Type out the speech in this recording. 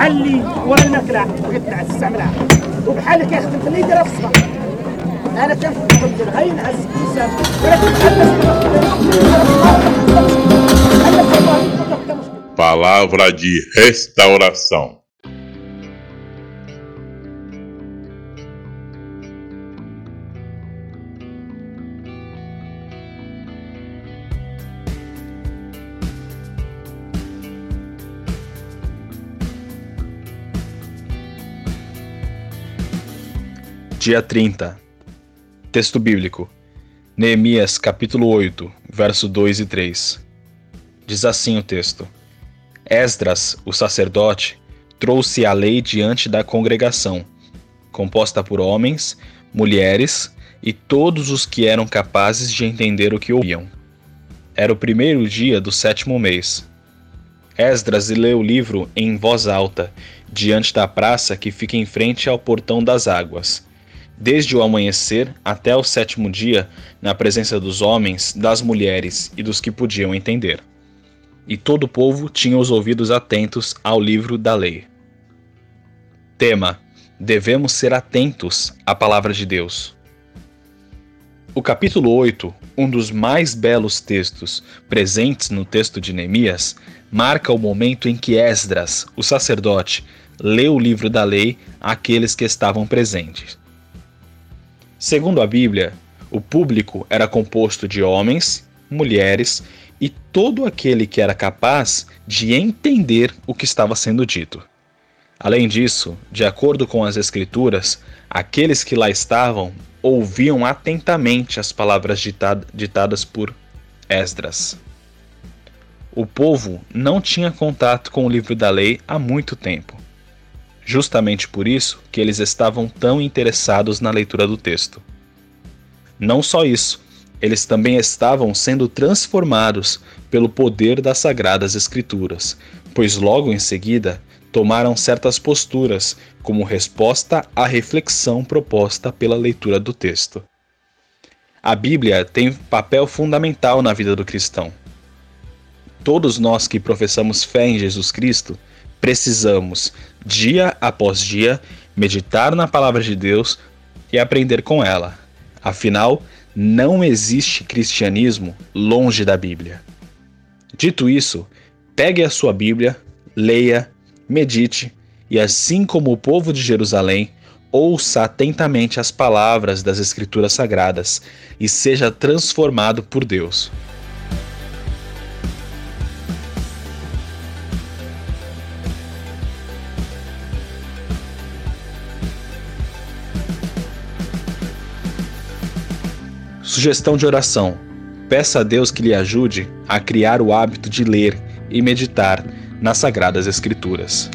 بحال اللي ورا الماكله بغيت تستعملها وبحال اللي كيخدم في اللي يديرها في الصباح انا كنفهم غير نعس الانسان ولكن بحال Palavra de restauração. Dia 30. Texto bíblico. Neemias, capítulo 8, verso 2 e 3. Diz assim o texto: Esdras, o sacerdote, trouxe a lei diante da congregação, composta por homens, mulheres e todos os que eram capazes de entender o que ouviam. Era o primeiro dia do sétimo mês. Esdras leu o livro em voz alta, diante da praça que fica em frente ao portão das águas desde o amanhecer até o sétimo dia, na presença dos homens, das mulheres e dos que podiam entender. E todo o povo tinha os ouvidos atentos ao livro da lei. Tema: Devemos ser atentos à palavra de Deus. O capítulo 8, um dos mais belos textos presentes no texto de Neemias, marca o momento em que Esdras, o sacerdote, leu o livro da lei àqueles que estavam presentes. Segundo a Bíblia, o público era composto de homens, mulheres e todo aquele que era capaz de entender o que estava sendo dito. Além disso, de acordo com as Escrituras, aqueles que lá estavam ouviam atentamente as palavras ditadas por Esdras. O povo não tinha contato com o livro da lei há muito tempo justamente por isso que eles estavam tão interessados na leitura do texto. Não só isso, eles também estavam sendo transformados pelo poder das Sagradas Escrituras, pois logo em seguida tomaram certas posturas como resposta à reflexão proposta pela leitura do texto. A Bíblia tem papel fundamental na vida do cristão. Todos nós que professamos fé em Jesus Cristo precisamos, dia após dia, meditar na palavra de Deus e aprender com ela. Afinal, não existe cristianismo longe da Bíblia. Dito isso, pegue a sua Bíblia, leia, medite e, assim como o povo de Jerusalém, ouça atentamente as palavras das Escrituras Sagradas e seja transformado por Deus. Sugestão de oração: peça a Deus que lhe ajude a criar o hábito de ler e meditar nas Sagradas Escrituras.